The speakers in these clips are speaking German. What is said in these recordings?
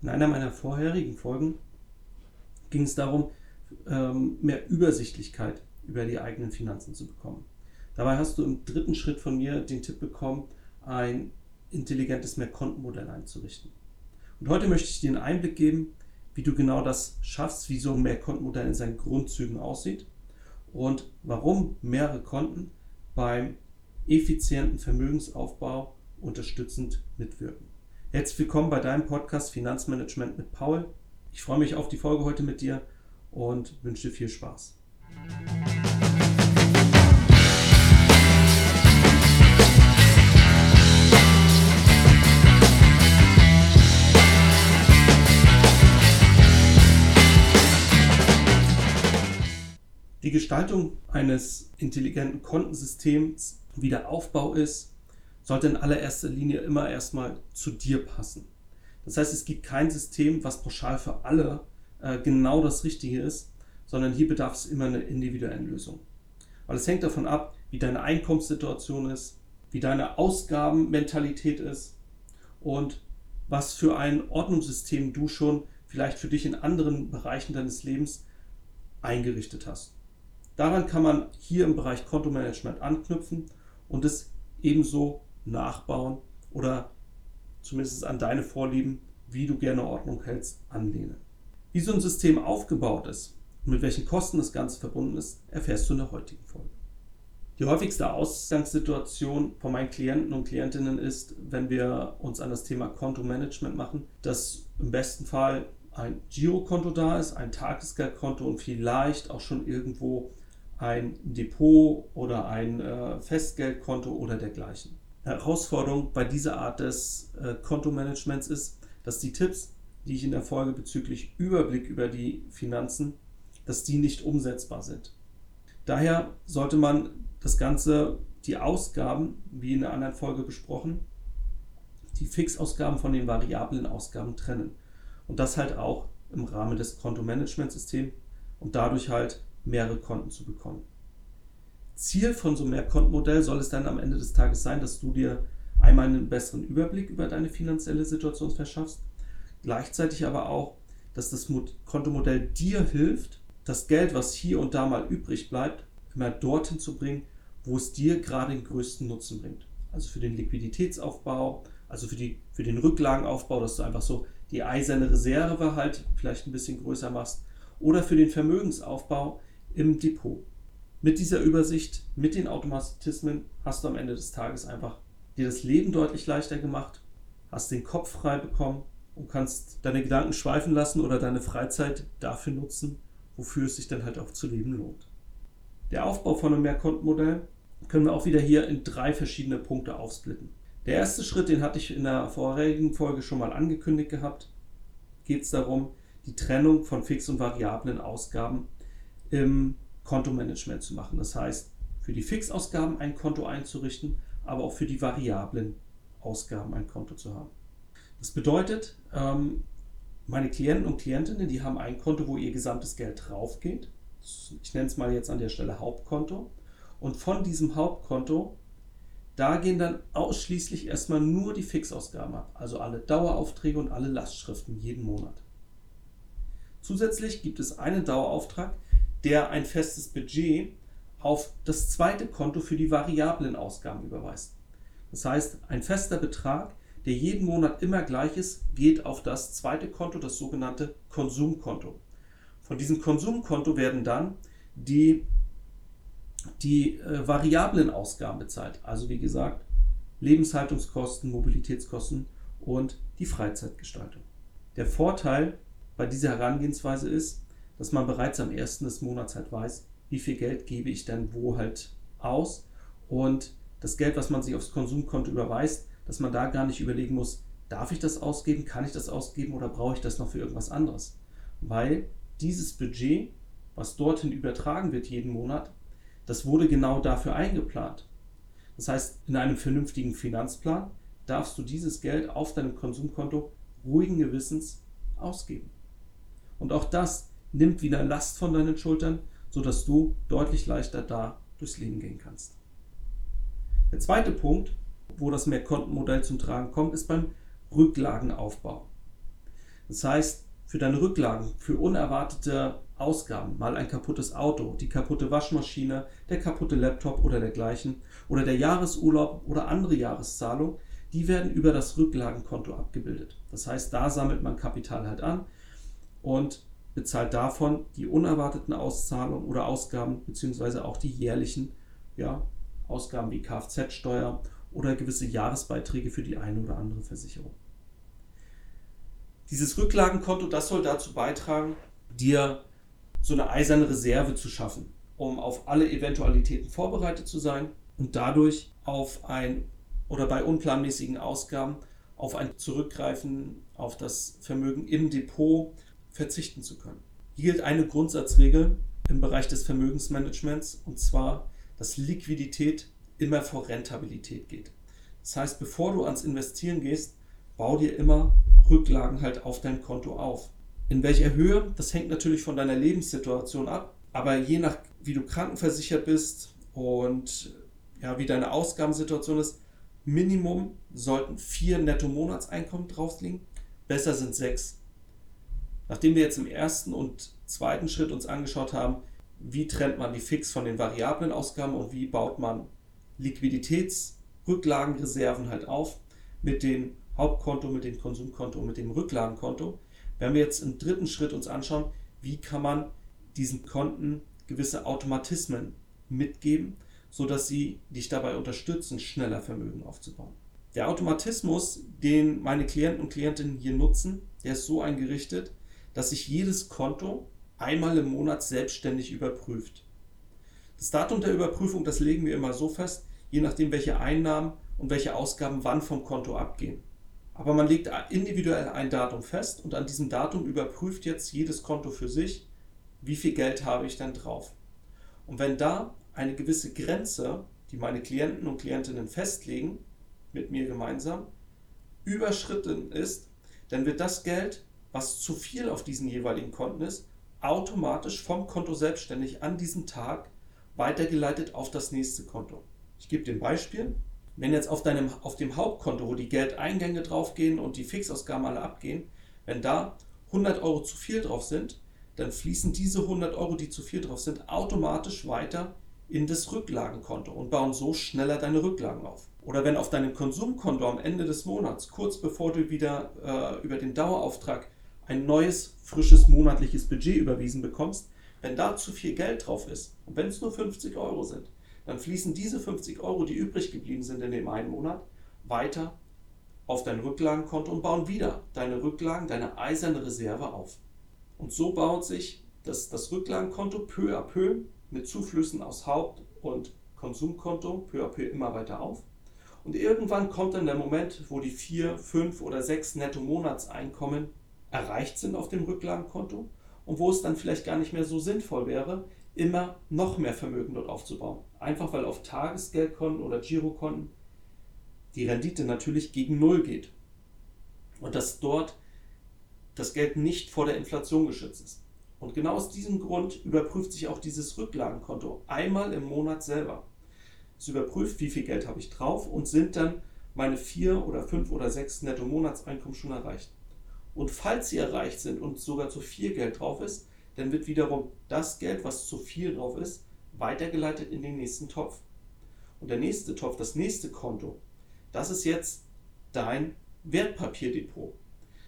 In einer meiner vorherigen Folgen ging es darum, ähm, mehr Übersichtlichkeit über die eigenen Finanzen zu bekommen. Dabei hast du im dritten Schritt von mir den Tipp bekommen, ein intelligentes Mehrkontenmodell einzurichten. Und heute möchte ich dir einen Einblick geben, wie du genau das schaffst, wie so ein Mehrkontenmodell in seinen Grundzügen aussieht und warum mehrere Konten beim effizienten Vermögensaufbau unterstützend mitwirken. Herzlich willkommen bei deinem Podcast Finanzmanagement mit Paul. Ich freue mich auf die Folge heute mit dir und wünsche dir viel Spaß. Die Gestaltung eines intelligenten Kontensystems, wie der Aufbau ist, sollte in allererster Linie immer erstmal zu dir passen. Das heißt, es gibt kein System, was pauschal für alle äh, genau das Richtige ist, sondern hier bedarf es immer einer individuellen Lösung. Weil es hängt davon ab, wie deine Einkommenssituation ist, wie deine Ausgabenmentalität ist und was für ein Ordnungssystem du schon vielleicht für dich in anderen Bereichen deines Lebens eingerichtet hast. Daran kann man hier im Bereich Kontomanagement anknüpfen und es ebenso nachbauen oder zumindest an deine Vorlieben, wie du gerne Ordnung hältst, anlehnen. Wie so ein System aufgebaut ist und mit welchen Kosten das Ganze verbunden ist, erfährst du in der heutigen Folge. Die häufigste Ausgangssituation von meinen Klienten und Klientinnen ist, wenn wir uns an das Thema Kontomanagement machen, dass im besten Fall ein Girokonto da ist, ein Tagesgeldkonto und vielleicht auch schon irgendwo ein Depot oder ein äh, Festgeldkonto oder dergleichen. Herausforderung bei dieser Art des äh, Kontomanagements ist, dass die Tipps, die ich in der Folge bezüglich Überblick über die Finanzen, dass die nicht umsetzbar sind. Daher sollte man das Ganze, die Ausgaben, wie in der anderen Folge besprochen, die Fixausgaben von den variablen Ausgaben trennen. Und das halt auch im Rahmen des Kontomanagementsystems und dadurch halt mehrere Konten zu bekommen. Ziel von so einem Mehrkontenmodell soll es dann am Ende des Tages sein, dass du dir einmal einen besseren Überblick über deine finanzielle Situation verschaffst, gleichzeitig aber auch, dass das Kontomodell dir hilft, das Geld, was hier und da mal übrig bleibt, immer dorthin zu bringen, wo es dir gerade den größten Nutzen bringt. Also für den Liquiditätsaufbau, also für, die, für den Rücklagenaufbau, dass du einfach so die eiserne Reserve halt vielleicht ein bisschen größer machst oder für den Vermögensaufbau, im Depot. Mit dieser Übersicht, mit den Automatismen hast du am Ende des Tages einfach dir das Leben deutlich leichter gemacht, hast den Kopf frei bekommen und kannst deine Gedanken schweifen lassen oder deine Freizeit dafür nutzen, wofür es sich dann halt auch zu leben lohnt. Der Aufbau von einem Mehrkontenmodell können wir auch wieder hier in drei verschiedene Punkte aufsplitten. Der erste Schritt, den hatte ich in der vorherigen Folge schon mal angekündigt gehabt, geht es darum, die Trennung von fix und variablen Ausgaben im Kontomanagement zu machen. Das heißt, für die Fixausgaben ein Konto einzurichten, aber auch für die variablen Ausgaben ein Konto zu haben. Das bedeutet, ähm, meine Klienten und Klientinnen, die haben ein Konto, wo ihr gesamtes Geld drauf geht. Ich nenne es mal jetzt an der Stelle Hauptkonto. Und von diesem Hauptkonto, da gehen dann ausschließlich erstmal nur die Fixausgaben ab. Also alle Daueraufträge und alle Lastschriften jeden Monat. Zusätzlich gibt es einen Dauerauftrag, der ein festes Budget auf das zweite Konto für die variablen Ausgaben überweist. Das heißt, ein fester Betrag, der jeden Monat immer gleich ist, geht auf das zweite Konto, das sogenannte Konsumkonto. Von diesem Konsumkonto werden dann die, die äh, variablen Ausgaben bezahlt. Also wie gesagt, Lebenshaltungskosten, Mobilitätskosten und die Freizeitgestaltung. Der Vorteil bei dieser Herangehensweise ist, dass man bereits am ersten des Monats halt weiß, wie viel Geld gebe ich denn wo halt aus und das Geld, was man sich aufs Konsumkonto überweist, dass man da gar nicht überlegen muss, darf ich das ausgeben, kann ich das ausgeben oder brauche ich das noch für irgendwas anderes? Weil dieses Budget, was dorthin übertragen wird jeden Monat, das wurde genau dafür eingeplant. Das heißt, in einem vernünftigen Finanzplan darfst du dieses Geld auf deinem Konsumkonto ruhigen Gewissens ausgeben. Und auch das nimmt wieder Last von deinen Schultern, sodass du deutlich leichter da durchs Leben gehen kannst. Der zweite Punkt, wo das Mehrkontenmodell zum Tragen kommt, ist beim Rücklagenaufbau. Das heißt, für deine Rücklagen, für unerwartete Ausgaben, mal ein kaputtes Auto, die kaputte Waschmaschine, der kaputte Laptop oder dergleichen oder der Jahresurlaub oder andere Jahreszahlung, die werden über das Rücklagenkonto abgebildet. Das heißt, da sammelt man Kapital halt an und bezahlt davon die unerwarteten Auszahlungen oder Ausgaben beziehungsweise auch die jährlichen ja, Ausgaben wie Kfz-Steuer oder gewisse Jahresbeiträge für die eine oder andere Versicherung. Dieses Rücklagenkonto, das soll dazu beitragen, dir so eine eiserne Reserve zu schaffen, um auf alle Eventualitäten vorbereitet zu sein und dadurch auf ein oder bei unplanmäßigen Ausgaben auf ein Zurückgreifen auf das Vermögen im Depot verzichten zu können. Hier gilt eine Grundsatzregel im Bereich des Vermögensmanagements und zwar, dass Liquidität immer vor Rentabilität geht. Das heißt, bevor du ans Investieren gehst, bau dir immer Rücklagen halt auf dein Konto auf. In welcher Höhe, das hängt natürlich von deiner Lebenssituation ab, aber je nach wie du krankenversichert bist und ja, wie deine Ausgabensituation ist, Minimum sollten vier Netto-Monatseinkommen drauf liegen, besser sind sechs. Nachdem wir jetzt im ersten und zweiten Schritt uns angeschaut haben, wie trennt man die Fix von den variablen Ausgaben und wie baut man Liquiditätsrücklagenreserven halt auf mit dem Hauptkonto, mit dem Konsumkonto und mit dem Rücklagenkonto. Werden wir jetzt im dritten Schritt uns anschauen, wie kann man diesen Konten gewisse Automatismen mitgeben, sodass sie dich dabei unterstützen, schneller Vermögen aufzubauen. Der Automatismus, den meine Klienten und Klientinnen hier nutzen, der ist so eingerichtet, dass sich jedes Konto einmal im Monat selbstständig überprüft. Das Datum der Überprüfung, das legen wir immer so fest, je nachdem, welche Einnahmen und welche Ausgaben wann vom Konto abgehen. Aber man legt individuell ein Datum fest und an diesem Datum überprüft jetzt jedes Konto für sich, wie viel Geld habe ich denn drauf. Und wenn da eine gewisse Grenze, die meine Klienten und Klientinnen festlegen, mit mir gemeinsam, überschritten ist, dann wird das Geld, was zu viel auf diesen jeweiligen Konten ist, automatisch vom Konto selbstständig an diesem Tag weitergeleitet auf das nächste Konto. Ich gebe dir ein Beispiel. Wenn jetzt auf, deinem, auf dem Hauptkonto, wo die Geldeingänge draufgehen und die Fixausgaben alle abgehen, wenn da 100 Euro zu viel drauf sind, dann fließen diese 100 Euro, die zu viel drauf sind, automatisch weiter in das Rücklagenkonto und bauen so schneller deine Rücklagen auf. Oder wenn auf deinem Konsumkonto am Ende des Monats, kurz bevor du wieder äh, über den Dauerauftrag ein neues, frisches monatliches Budget überwiesen bekommst, wenn da zu viel Geld drauf ist und wenn es nur 50 Euro sind, dann fließen diese 50 Euro, die übrig geblieben sind in dem einen Monat, weiter auf dein Rücklagenkonto und bauen wieder deine Rücklagen, deine eiserne Reserve auf. Und so baut sich das, das Rücklagenkonto peu à peu mit Zuflüssen aus Haupt- und Konsumkonto peu à peu immer weiter auf. Und irgendwann kommt dann der Moment, wo die vier, fünf oder sechs Netto-Monatseinkommen erreicht sind auf dem Rücklagenkonto und wo es dann vielleicht gar nicht mehr so sinnvoll wäre, immer noch mehr Vermögen dort aufzubauen. Einfach weil auf Tagesgeldkonten oder Girokonten die Rendite natürlich gegen Null geht. Und dass dort das Geld nicht vor der Inflation geschützt ist. Und genau aus diesem Grund überprüft sich auch dieses Rücklagenkonto einmal im Monat selber. Es überprüft, wie viel Geld habe ich drauf und sind dann meine vier oder fünf oder sechs Netto-Monatseinkommen schon erreicht. Und falls sie erreicht sind und sogar zu viel Geld drauf ist, dann wird wiederum das Geld, was zu viel drauf ist, weitergeleitet in den nächsten Topf. Und der nächste Topf, das nächste Konto, das ist jetzt dein Wertpapierdepot.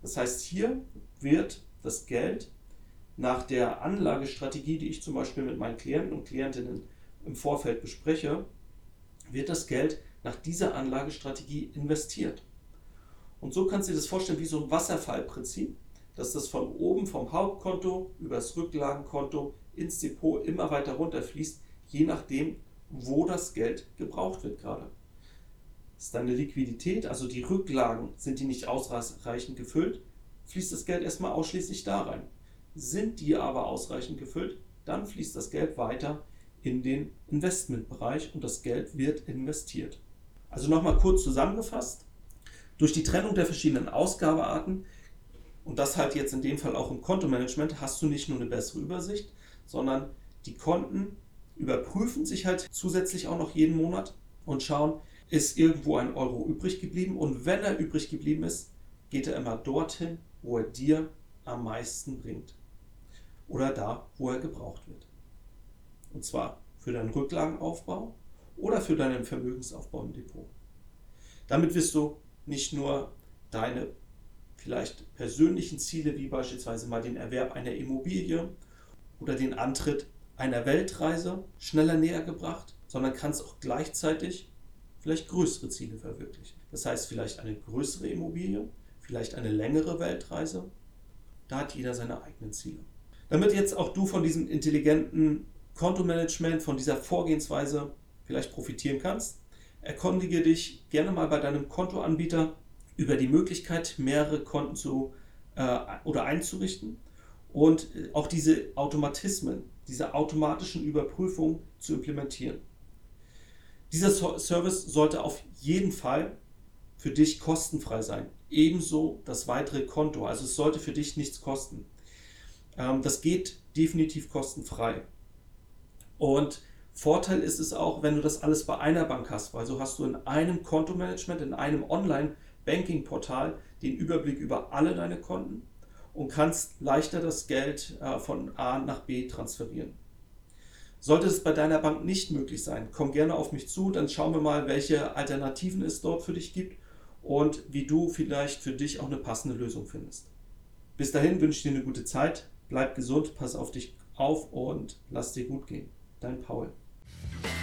Das heißt, hier wird das Geld nach der Anlagestrategie, die ich zum Beispiel mit meinen Klienten und Klientinnen im Vorfeld bespreche, wird das Geld nach dieser Anlagestrategie investiert. Und so kannst du dir das vorstellen wie so ein Wasserfallprinzip dass das von oben vom Hauptkonto über das Rücklagenkonto ins Depot immer weiter runterfließt, je nachdem, wo das Geld gebraucht wird gerade. Ist deine Liquidität, also die Rücklagen, sind die nicht ausreichend gefüllt, fließt das Geld erstmal ausschließlich da rein. Sind die aber ausreichend gefüllt, dann fließt das Geld weiter in den Investmentbereich und das Geld wird investiert. Also nochmal kurz zusammengefasst. Durch die Trennung der verschiedenen Ausgabearten und das halt jetzt in dem Fall auch im Kontomanagement, hast du nicht nur eine bessere Übersicht, sondern die Konten überprüfen sich halt zusätzlich auch noch jeden Monat und schauen, ist irgendwo ein Euro übrig geblieben und wenn er übrig geblieben ist, geht er immer dorthin, wo er dir am meisten bringt. Oder da, wo er gebraucht wird. Und zwar für deinen Rücklagenaufbau oder für deinen Vermögensaufbau im Depot. Damit wirst du nicht nur deine vielleicht persönlichen Ziele, wie beispielsweise mal den Erwerb einer Immobilie oder den Antritt einer Weltreise, schneller näher gebracht, sondern kannst auch gleichzeitig vielleicht größere Ziele verwirklichen. Das heißt vielleicht eine größere Immobilie, vielleicht eine längere Weltreise. Da hat jeder seine eigenen Ziele. Damit jetzt auch du von diesem intelligenten Kontomanagement, von dieser Vorgehensweise vielleicht profitieren kannst, erkundige dich gerne mal bei deinem Kontoanbieter über die Möglichkeit, mehrere Konten zu äh, oder einzurichten und äh, auch diese Automatismen, diese automatischen Überprüfungen zu implementieren. Dieser Service sollte auf jeden Fall für dich kostenfrei sein. Ebenso das weitere Konto. Also es sollte für dich nichts kosten. Ähm, das geht definitiv kostenfrei. Und Vorteil ist es auch, wenn du das alles bei einer Bank hast, weil so hast du in einem Kontomanagement, in einem Online-Banking-Portal den Überblick über alle deine Konten und kannst leichter das Geld äh, von A nach B transferieren. Sollte es bei deiner Bank nicht möglich sein, komm gerne auf mich zu, dann schauen wir mal, welche Alternativen es dort für dich gibt und wie du vielleicht für dich auch eine passende Lösung findest. Bis dahin wünsche ich dir eine gute Zeit, bleib gesund, pass auf dich auf und lass dir gut gehen. Dein Paul. Bye.